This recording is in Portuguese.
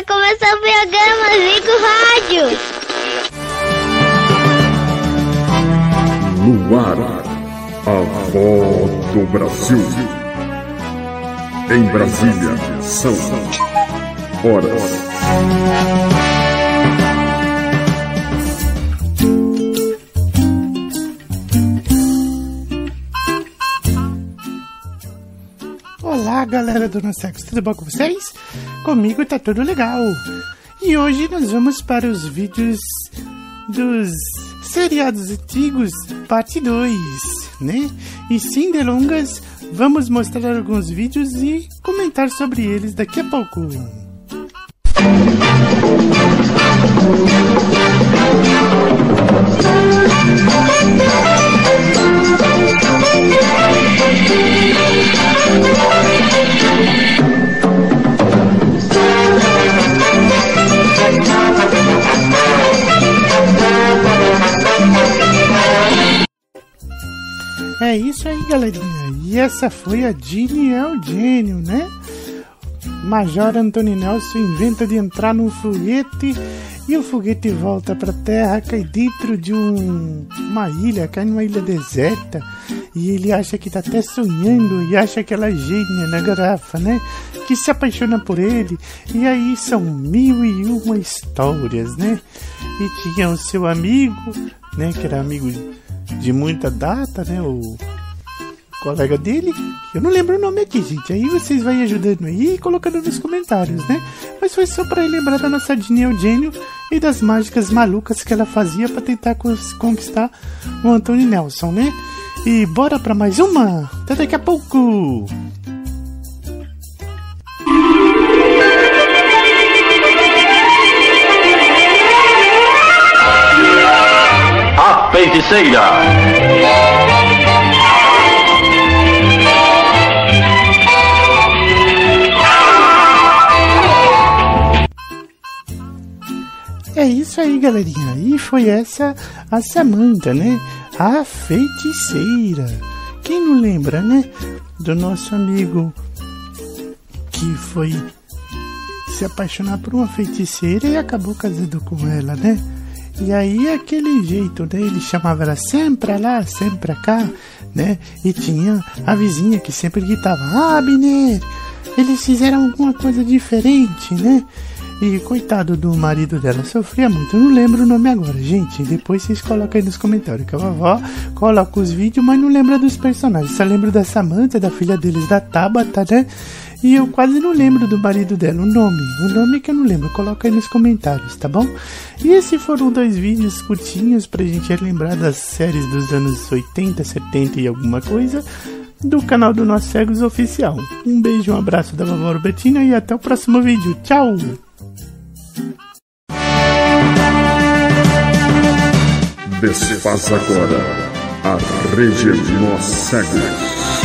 Vai começar o programa Zico Rádio. No ar, a voz do Brasil. Em Brasília, são horas. Olá, galera do Nossexo, tudo bom com vocês? Comigo tá tudo legal. E hoje nós vamos para os vídeos dos seriados antigos, parte 2, né? E sem delongas, vamos mostrar alguns vídeos e comentar sobre eles daqui a pouco. É isso aí, galerinha. E essa foi a Ginny Eugênio, né? Major Antônio Nelson inventa de entrar num foguete e o foguete volta para a Terra, cai dentro de um, uma ilha, cai numa ilha deserta. E ele acha que tá até sonhando e acha que ela é gênia na garrafa, né? Que se apaixona por ele. E aí são mil e uma histórias, né? E tinha o seu amigo, né? Que era amigo de muita data, né? O colega dele, eu não lembro o nome aqui, gente. Aí vocês vão ajudando aí e colocando nos comentários, né? Mas foi só para lembrar da nossa Dini Eugênio e das mágicas malucas que ela fazia para tentar conquistar o Antônio Nelson, né? E bora para mais uma! Até daqui a pouco! Feiticeira. É isso aí, galerinha. E foi essa a Samantha, né? A feiticeira. Quem não lembra, né? Do nosso amigo que foi se apaixonar por uma feiticeira e acabou casando com ela, né? E aí aquele jeito, né? Ele chamava ela sempre lá, sempre cá, né? E tinha a vizinha que sempre gritava, ah, Abner, eles fizeram alguma coisa diferente, né? E coitado do marido dela, sofria muito. Eu não lembro o nome agora, gente. Depois vocês colocam aí nos comentários. Que a vovó coloca os vídeos, mas não lembra dos personagens. Só lembro da Samantha, da filha deles, da Tabata, né? E eu quase não lembro do marido dela, o nome. O nome que eu não lembro. Coloca aí nos comentários, tá bom? E esses foram dois vídeos curtinhos pra gente lembrar das séries dos anos 80, 70 e alguma coisa do canal do Nós Cegos Oficial. Um beijo, um abraço da vovó Robertina e até o próximo vídeo. Tchau! Desfaça agora a Rede Nós Cegos.